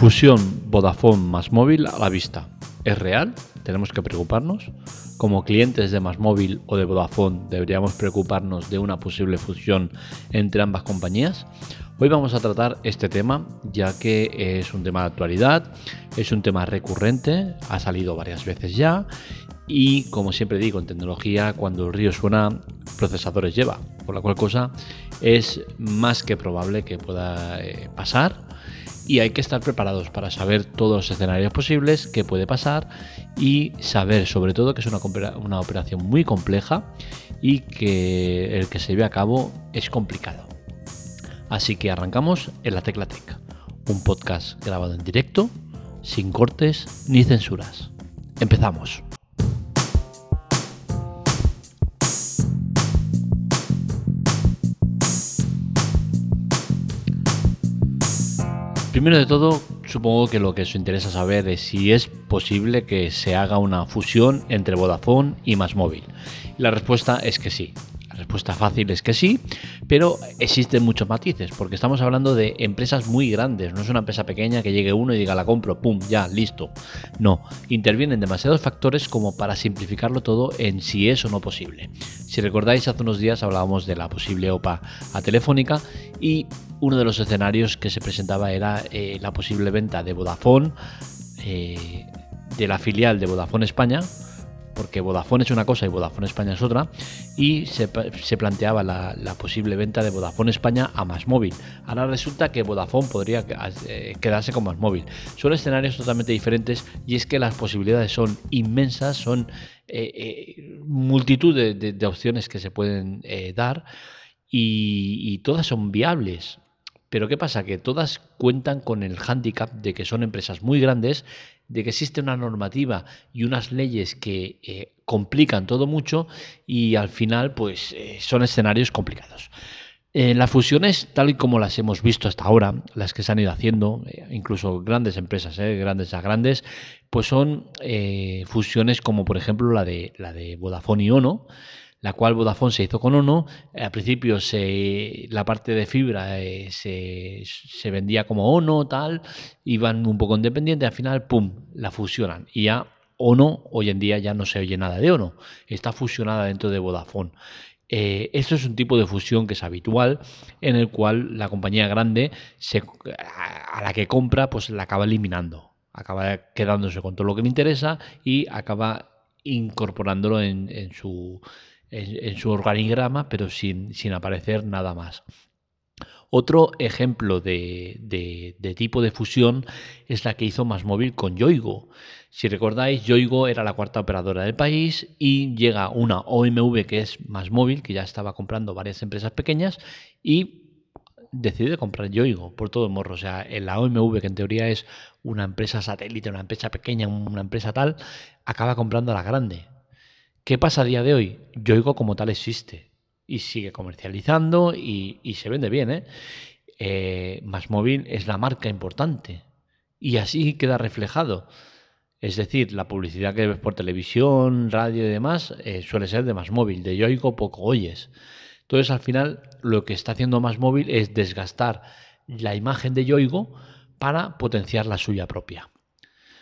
Fusión Vodafone más móvil a la vista. ¿Es real? ¿Tenemos que preocuparnos? Como clientes de más móvil o de Vodafone, ¿deberíamos preocuparnos de una posible fusión entre ambas compañías? Hoy vamos a tratar este tema ya que es un tema de actualidad, es un tema recurrente, ha salido varias veces ya y como siempre digo en tecnología, cuando el río suena, procesadores lleva, por la cual cosa es más que probable que pueda eh, pasar y hay que estar preparados para saber todos los escenarios posibles, qué puede pasar y saber sobre todo que es una, una operación muy compleja y que el que se lleve a cabo es complicado. Así que arrancamos en la Tecla Tech, un podcast grabado en directo, sin cortes ni censuras. Empezamos. Primero de todo, supongo que lo que os interesa saber es si es posible que se haga una fusión entre Vodafone y Móvil. Y la respuesta es que sí. La respuesta fácil es que sí, pero existen muchos matices, porque estamos hablando de empresas muy grandes, no es una empresa pequeña que llegue uno y diga la compro, pum, ya, listo. No, intervienen demasiados factores como para simplificarlo todo en si es o no posible. Si recordáis, hace unos días hablábamos de la posible OPA a Telefónica y uno de los escenarios que se presentaba era eh, la posible venta de Vodafone, eh, de la filial de Vodafone España, porque Vodafone es una cosa y Vodafone España es otra, y se, planteaba la, posible venta de Vodafone España a Más Móvil. Ahora resulta que Vodafone podría eh, quedarse con Más Móvil. Son escenarios totalmente diferentes y es que las posibilidades son inmensas, son multitud de, opciones que se pueden dar y todas son viables. Pero ¿qué pasa? Que todas cuentan con el hándicap de que son empresas muy grandes, de que existe una normativa y unas leyes que eh, complican todo mucho y al final pues eh, son escenarios complicados. Eh, las fusiones, tal y como las hemos visto hasta ahora, las que se han ido haciendo, incluso grandes empresas, grandes a grandes, pues son fusiones como por ejemplo la de, la de Vodafone y Ono, la cual Vodafone se hizo con Ono. Al principio se, la parte de fibra eh, se, vendía como Ono, tal, iban un poco independientes, al final, ¡pum!, la fusionan. Y ya Ono, hoy en día ya no se oye nada de Ono, está fusionada dentro de Vodafone. Eh, esto es un tipo de fusión que es habitual, en el cual la compañía grande a la que compra, pues la acaba eliminando, acaba quedándose con todo lo que le interesa y acaba incorporándolo en su en, su organigrama, pero sin, sin, aparecer nada más. Otro ejemplo de, tipo de fusión es la que hizo Masmóvil con Yoigo. Si recordáis, Yoigo era la cuarta operadora del país y llega una OMV que es Masmóvil, que ya estaba comprando varias empresas pequeñas y decide comprar Yoigo por todo el morro. O sea, la OMV, que en teoría es una empresa satélite, una empresa pequeña, una empresa tal, acaba comprando a la grande. ¿Qué pasa a día de hoy? Yoigo como tal existe y sigue comercializando y, se vende bien. ¿eh? ¿eh? Más móvil es la marca importante y así queda reflejado. Es decir, la publicidad que ves por televisión, radio y demás eh, suele ser de más móvil. De Yoigo poco oyes. Entonces, al final, lo que está haciendo más móvil es desgastar la imagen de Yoigo para potenciar la suya propia.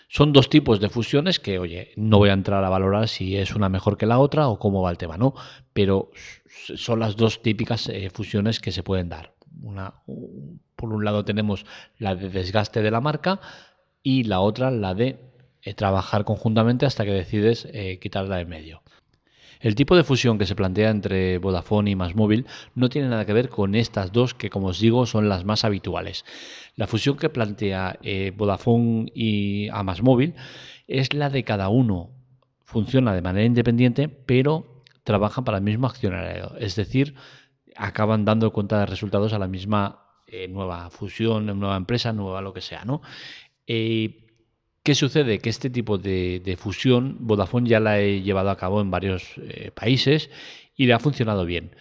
Son dos tipos de fusiones que, oye, no voy a entrar a valorar si es una mejor que la otra o cómo va el tema, ¿no? Pero son las dos típicas eh, fusiones que se pueden dar. Una, por un lado tenemos la de desgaste de la marca y la otra la de eh, trabajar conjuntamente hasta que decides eh, quitarla de medio. El tipo de fusión que se plantea entre Vodafone y Móvil no tiene nada que ver con estas dos que, como os digo, son las más habituales. La fusión que plantea eh, Vodafone y a es la de cada uno. Funciona de manera independiente, pero trabajan para el mismo accionario. Es decir, acaban dando cuenta de resultados a la misma eh, nueva fusión, nueva empresa, nueva lo que sea, ¿no? Eh, ¿Qué sucede? Que este tipo de, fusión Vodafone ya la he llevado a cabo en varios eh, países y le ha funcionado bien.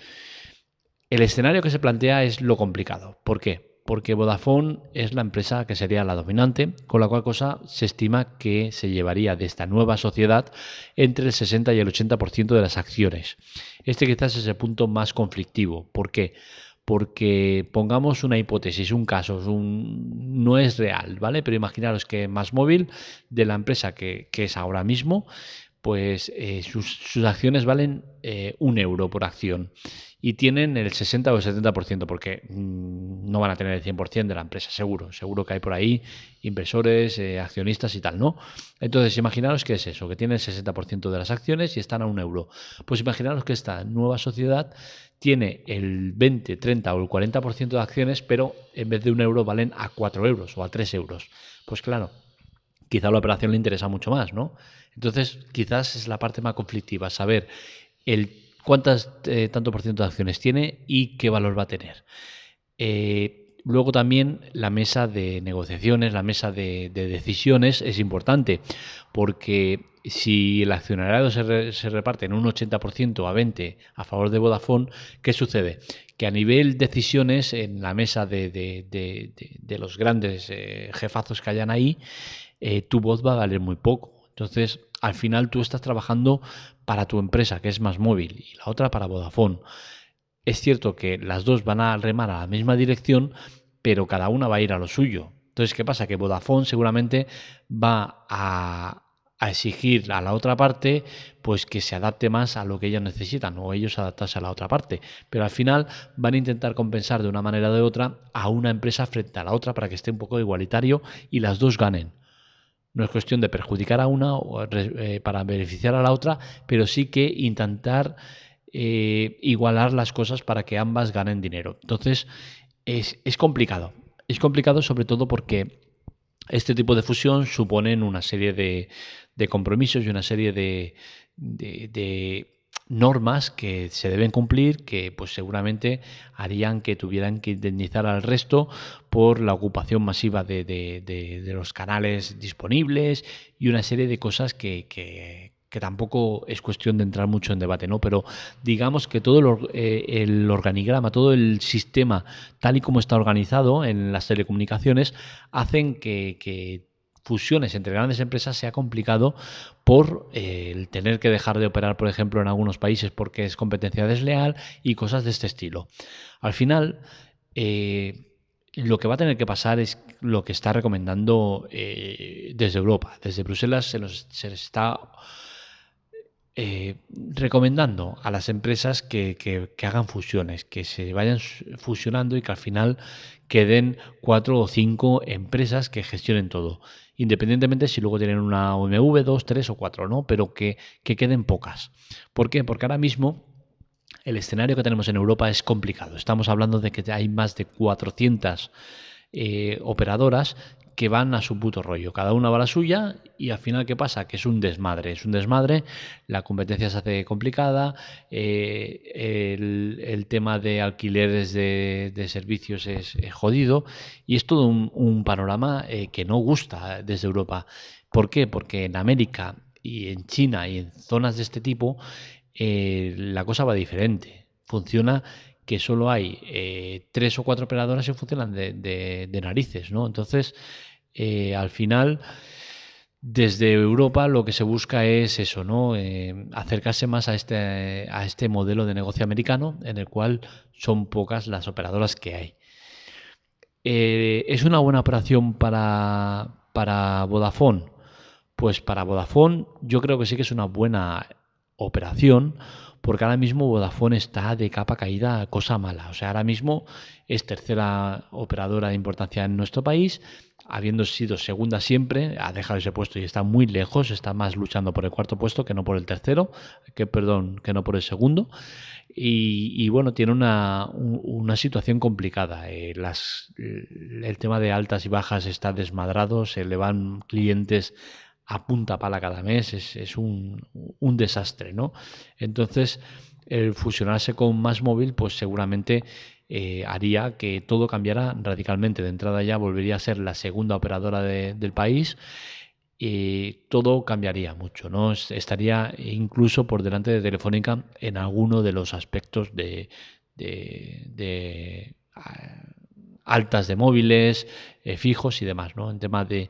El escenario que se plantea es lo complicado. ¿Por qué? Porque Vodafone es la empresa que sería la dominante, con la cual cosa se estima que se llevaría de esta nueva sociedad entre el 60 y el 80% de las acciones. Este quizás es el punto más conflictivo. ¿Por qué? porque pongamos una hipótesis, un caso, no es real, ¿vale? Pero imaginaros que Más Móvil, de la empresa que es ahora mismo, pues eh, sus, acciones valen eh, un euro por acción y tienen el 60 o el 70%, porque mm, no van a tener el 100% de la empresa, seguro. Seguro que hay por ahí inversores, eh, accionistas y tal, ¿no? Entonces, imaginaros que es eso, que tiene el 60% de las acciones y están a un euro. Pues imaginaros que esta nueva sociedad tiene el 20, 30 o el 40% de acciones, pero en vez de un euro valen a 4 euros o a 3 euros. Pues claro, quizá la operación le interesa mucho más, ¿no? Entonces, quizás es la parte más conflictiva, saber el cuántas eh, tanto por ciento de acciones tiene y qué valor va a tener. Eh, luego también la mesa de negociaciones, la mesa de, decisiones es importante, porque si el accionariado se, reparte en un 80% a 20% a favor de Vodafone, ¿qué sucede? Que a nivel decisiones en la mesa de, los grandes eh, jefazos que hayan ahí, tu voz va a valer muy poco. Entonces, al final tú estás trabajando para tu empresa, que es más móvil, y la otra para Vodafone. Es cierto que las dos van a remar a la misma dirección, pero cada una va a ir a lo suyo. Entonces, ¿qué pasa? Que Vodafone seguramente va a, exigir a la otra parte pues que se adapte más a lo que ellos necesitan o ellos adaptarse a la otra parte. Pero al final van a intentar compensar de una manera o de otra a una empresa frente a la otra para que esté un poco igualitario y las dos ganen. No es cuestión de perjudicar a una eh, para beneficiar a la otra, pero sí que intentar eh, igualar las cosas para que ambas ganen dinero. Entonces, es, complicado. Es complicado sobre todo porque este tipo de fusión suponen una serie de, compromisos y una serie de normas que se deben cumplir que pues seguramente harían que tuvieran que indemnizar al resto por la ocupación masiva de, los canales disponibles y una serie de cosas que, que, tampoco es cuestión de entrar mucho en debate, ¿no? Pero digamos que todo el, eh, el, organigrama, todo el sistema tal y como está organizado en las telecomunicaciones, hacen que, que fusiones entre grandes empresas sea complicado por eh, el tener que dejar de operar, por ejemplo, en algunos países porque es competencia desleal y cosas de este estilo. Al final, eh, lo que va a tener que pasar es lo que está recomendando eh, desde Europa. Desde Bruselas se se está recomendando a las empresas que, hagan fusiones, que se vayan fusionando y que al final queden cuatro o cinco empresas que gestionen todo independientemente si luego tienen una OMV, dos, tres o cuatro, ¿no? Pero que, queden pocas. ¿Por qué? Porque ahora mismo el escenario que tenemos en Europa es complicado. Estamos hablando de que hay más de 400 eh, operadoras que van a su puto rollo. Cada una va a la suya y al final, ¿qué pasa? Que es un desmadre. Es un desmadre, la competencia se hace complicada, eh, el, tema de alquileres de, servicios es, jodido y es todo un, panorama eh, que no gusta desde Europa. ¿Por qué? Porque en América y en China y en zonas de este tipo eh, la cosa va diferente. Funciona que solo hay tres o cuatro operadoras y funcionan de, narices, ¿no? Entonces, eh, al final, desde Europa lo que se busca es eso, ¿no? Eh, acercarse más a este, a este modelo de negocio americano, en el cual son pocas las operadoras que hay. Eh, ¿Es una buena operación para, para Vodafone? Pues para Vodafone yo creo que sí que es una buena operación porque ahora mismo Vodafone está de capa caída, cosa mala. O sea, ahora mismo es tercera operadora de importancia en nuestro país, habiendo sido segunda siempre, ha dejado ese puesto y está muy lejos, está más luchando por el cuarto puesto que no por el tercero, que perdón, que no por el segundo. Y, bueno, tiene una, situación complicada. Eh, el tema de altas y bajas está desmadrado, se le van clientes a punta pala cada mes, es, un, desastre, ¿no? Entonces, el fusionarse con Más Móvil, pues seguramente eh, haría que todo cambiara radicalmente. De entrada ya volvería a ser la segunda operadora del país y todo cambiaría mucho, ¿no? Estaría incluso por delante de Telefónica en alguno de los aspectos de, ah, altas de móviles, eh, fijos y demás, ¿no? En temas de,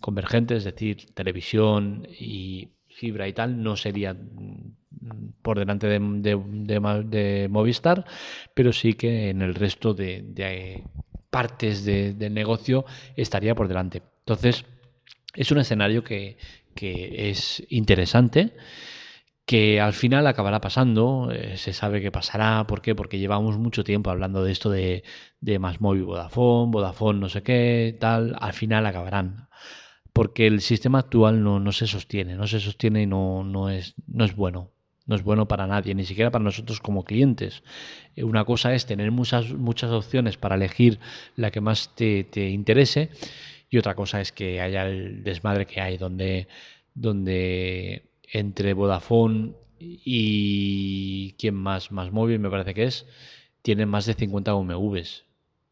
convergente, es decir, televisión y fibra y tal, no sería por delante de, Movistar, pero sí que en el resto de, partes del negocio estaría por delante. Entonces, es un escenario que, es interesante que al final acabará pasando, eh, se sabe que pasará, ¿por qué? Porque llevamos mucho tiempo hablando de esto de, de más móvil Vodafone, Vodafone no sé qué, tal, al final acabarán. Porque el sistema actual no, no se sostiene, no se sostiene y no, no, es, no es bueno. No es bueno para nadie, ni siquiera para nosotros como clientes. Eh, una cosa es tener muchas, muchas opciones para elegir la que más te, te interese y otra cosa es que haya el desmadre que hay, donde, donde entre Vodafone y quién más, más móvil me parece que es, tienen más de 50 UMVs.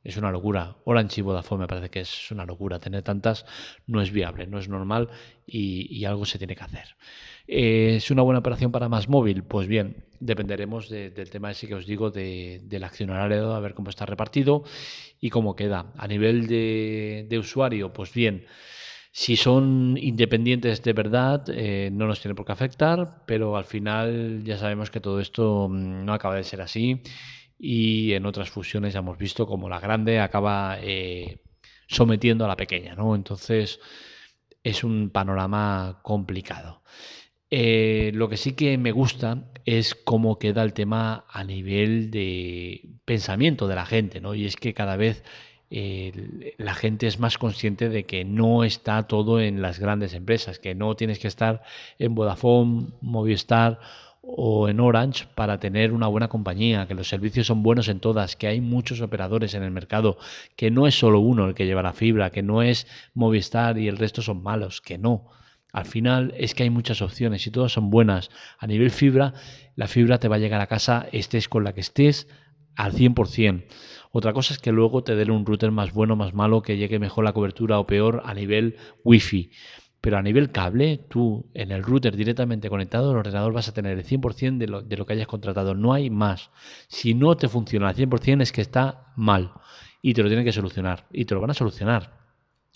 Es una locura. Orange y Vodafone me parece que es una locura. Tener tantas no es viable, no es normal y, algo se tiene que hacer. Eh, ¿Es una buena operación para más móvil? Pues bien, dependeremos del tema ese que os digo de, del accionario, a ver cómo está repartido y cómo queda. A nivel de, de usuario, pues bien. Si son independientes de verdad, eh, no nos tiene por qué afectar, pero al final ya sabemos que todo esto mm, no acaba de ser así y en otras fusiones ya hemos visto como la grande acaba eh, sometiendo a la pequeña, ¿no? Entonces es un panorama complicado. Eh, lo que sí que me gusta es cómo queda el tema a nivel de pensamiento de la gente, ¿no? Y es que cada vez la gente es más consciente de que no está todo en las grandes empresas, que no tienes que estar en Vodafone, Movistar o en Orange para tener una buena compañía, que los servicios son buenos en todas, que hay muchos operadores en el mercado, que no es solo uno el que lleva la fibra, que no es Movistar y el resto son malos, que no. Al final es que hay muchas opciones y todas son buenas. A nivel fibra, la fibra te va a llegar a casa, estés con la que estés, al 100%. Otra cosa es que luego te den un router más bueno, más malo, que llegue mejor la cobertura o peor a nivel wifi. Pero a nivel cable, tú en el router directamente conectado al ordenador vas a tener el 100% de lo, de lo que hayas contratado. No hay más. Si no te funciona al 100% es que está mal. Y te lo tienen que solucionar. Y te lo van a solucionar.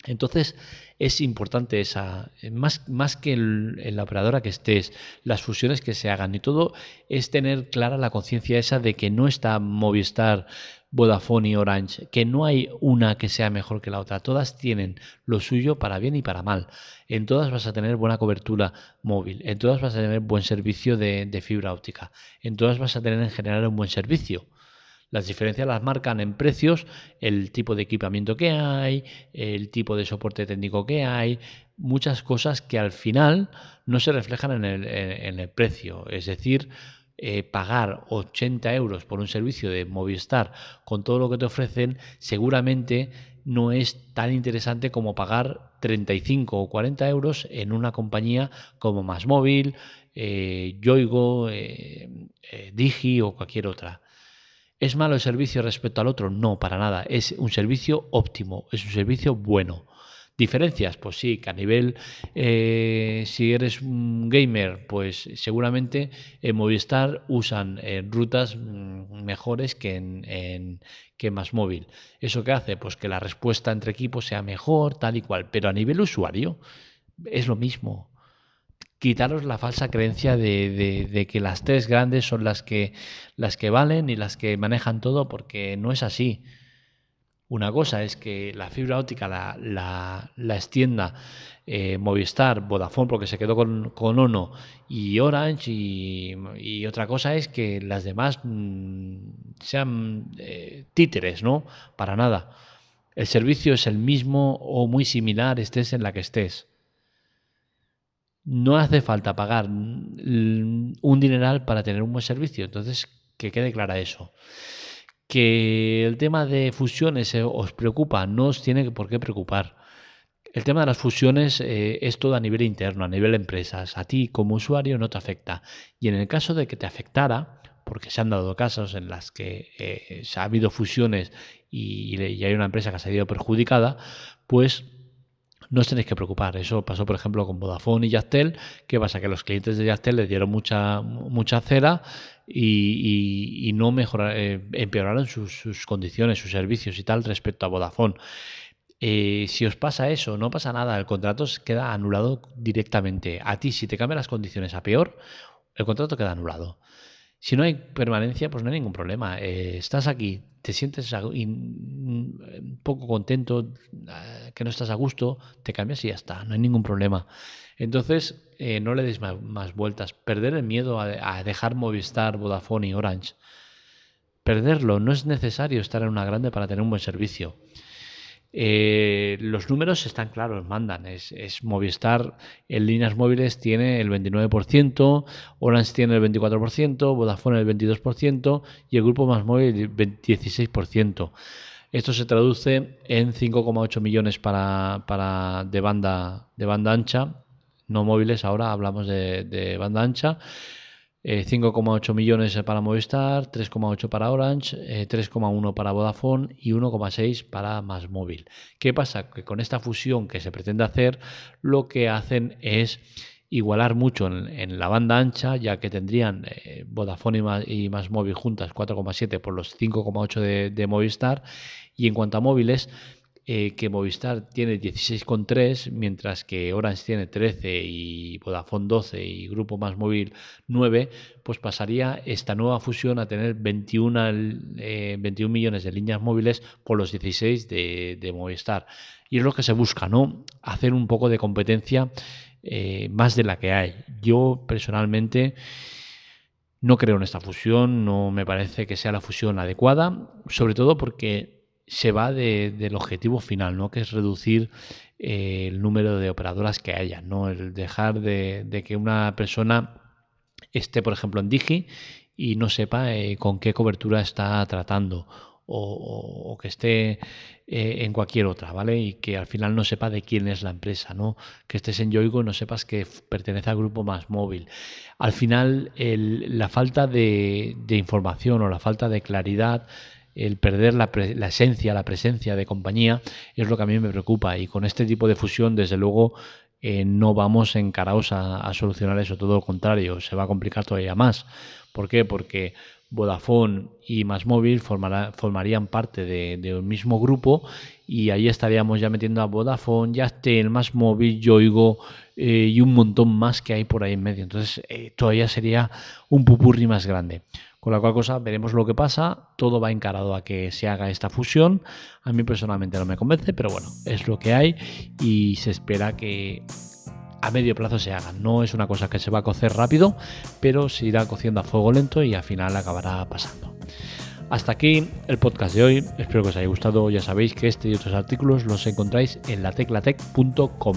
Entonces es importante esa, más, más que en la operadora que estés, las fusiones que se hagan y todo, es tener clara la conciencia esa de que no está Movistar, Vodafone y Orange, que no hay una que sea mejor que la otra, todas tienen lo suyo para bien y para mal. En todas vas a tener buena cobertura móvil, en todas vas a tener buen servicio de fibra óptica, en todas vas a tener en general un buen servicio. Las diferencias las marcan en precios, el tipo de equipamiento que hay, el tipo de soporte técnico que hay, muchas cosas que al final no se reflejan en el, precio. Es decir, eh, pagar 80 euros por un servicio de Movistar con todo lo que te ofrecen, seguramente no es tan interesante como pagar 35 o 40 euros en una compañía como Masmóvil, eh, Yoigo, eh, Digi o cualquier otra. ¿Es malo el servicio respecto al otro? No, para nada. Es un servicio óptimo, es un servicio bueno. ¿Diferencias? Pues sí, que a nivel, eh, si eres un gamer, pues seguramente en Movistar usan eh, rutas mm, mejores que en, que más móvil. ¿Eso qué hace? Pues que la respuesta entre equipos sea mejor, tal y cual. Pero a nivel usuario es lo mismo quitaros la falsa creencia de, que las tres grandes son las que, las que valen y las que manejan todo, porque no es así. Una cosa es que la fibra óptica la, la, extienda eh, Movistar, Vodafone, porque se quedó con, con Ono y Orange, y, otra cosa es que las demás mm, sean eh, títeres, ¿no? Para nada. El servicio es el mismo o muy similar, estés en la que estés no hace falta pagar un dineral para tener un buen servicio. Entonces, que quede clara eso. Que el tema de fusiones eh, os preocupa, no os tiene por qué preocupar. El tema de las fusiones eh, es todo a nivel interno, a nivel empresas. A ti como usuario no te afecta. Y en el caso de que te afectara, porque se han dado casos en las que eh, se ha habido fusiones y, y, hay una empresa que ha salido perjudicada, pues no os tenéis que preocupar. Eso pasó, por ejemplo, con Vodafone y Yastel. ¿Qué pasa? Que los clientes de Yastel les dieron mucha, mucha cera y, no mejoraron, eh, empeoraron sus, condiciones, sus servicios y tal respecto a Vodafone. Eh, si os pasa eso, no pasa nada, el contrato queda anulado directamente. A ti, si te cambian las condiciones a peor, el contrato queda anulado. Si no hay permanencia, pues no hay ningún problema. Eh, estás aquí, te sientes un poco contento, eh, que no estás a gusto, te cambias y ya está, no hay ningún problema. Entonces, eh, no le des más, vueltas. Perder el miedo a, dejar Movistar, Vodafone y Orange. Perderlo, no es necesario estar en una grande para tener un buen servicio. Eh, los números están claros, mandan. Es, Movistar en líneas móviles tiene el 29%, Orange tiene el 24%, Vodafone el 22% y el grupo más móvil el 16%. Esto se traduce en 5,8 millones para, para, de, banda, de banda ancha, no móviles, ahora hablamos de banda ancha 5,8 eh, millones para Movistar, 3,8 para Orange, 3,1 eh, para Vodafone y 1,6 para Más Móvil. ¿Qué pasa? Que con esta fusión que se pretende hacer, lo que hacen es igualar mucho en, la banda ancha, ya que tendrían eh, Vodafone y más, Móvil juntas 4,7 por los 5,8 de, de Movistar. Y en cuanto a móviles, eh, que Movistar tiene 16,3, mientras que Orange tiene 13 y Vodafone 12 y Grupo Más Móvil 9, pues pasaría esta nueva fusión a tener 21, 21 eh, millones de líneas móviles por los 16 de, Movistar. Y es lo que se busca, ¿no? Hacer un poco de competencia eh, más de la que hay. Yo personalmente... No creo en esta fusión, no me parece que sea la fusión adecuada, sobre todo porque se va del objetivo final, ¿no? que es reducir eh, el número de operadoras que haya, ¿no? el dejar de, que una persona esté, por ejemplo, en Digi y no sepa eh, con qué cobertura está tratando o, que esté eh, en cualquier otra, ¿vale? Y que al final no sepa de quién es la empresa, ¿no? Que estés en Yoigo y no sepas que pertenece al grupo más móvil. Al final, la falta de, de información o la falta de claridad el perder la, esencia, la presencia de compañía, es lo que a mí me preocupa. Y con este tipo de fusión, desde luego, eh, no vamos encarados a, solucionar eso, todo lo contrario, se va a complicar todavía más. ¿Por qué? Porque Vodafone y Más Móvil formarían parte de, un mismo grupo y ahí estaríamos ya metiendo a Vodafone, Yastel, Más Móvil, Yoigo eh, y un montón más que hay por ahí en medio. Entonces eh, todavía sería un pupurri más grande. Con la cual cosa veremos lo que pasa. Todo va encarado a que se haga esta fusión. A mí personalmente no me convence, pero bueno, es lo que hay y se espera que a medio plazo se haga. No es una cosa que se va a cocer rápido, pero se irá cociendo a fuego lento y al final acabará pasando. Hasta aquí el podcast de hoy. Espero que os haya gustado. Ya sabéis que este y otros artículos los encontráis en lateclatec.com.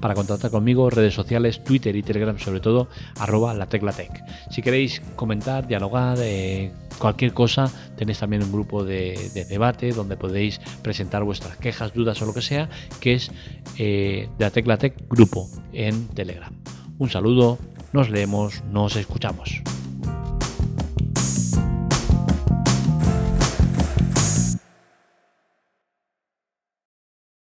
Para contactar conmigo, redes sociales, Twitter y Telegram, sobre todo, arroba lateclatec. Si queréis comentar, dialogar, eh, cualquier cosa, tenéis también un grupo de, debate donde podéis presentar vuestras quejas, dudas o lo que sea, que es eh, de Lateclatec Grupo en Telegram. Un saludo, nos leemos, nos escuchamos.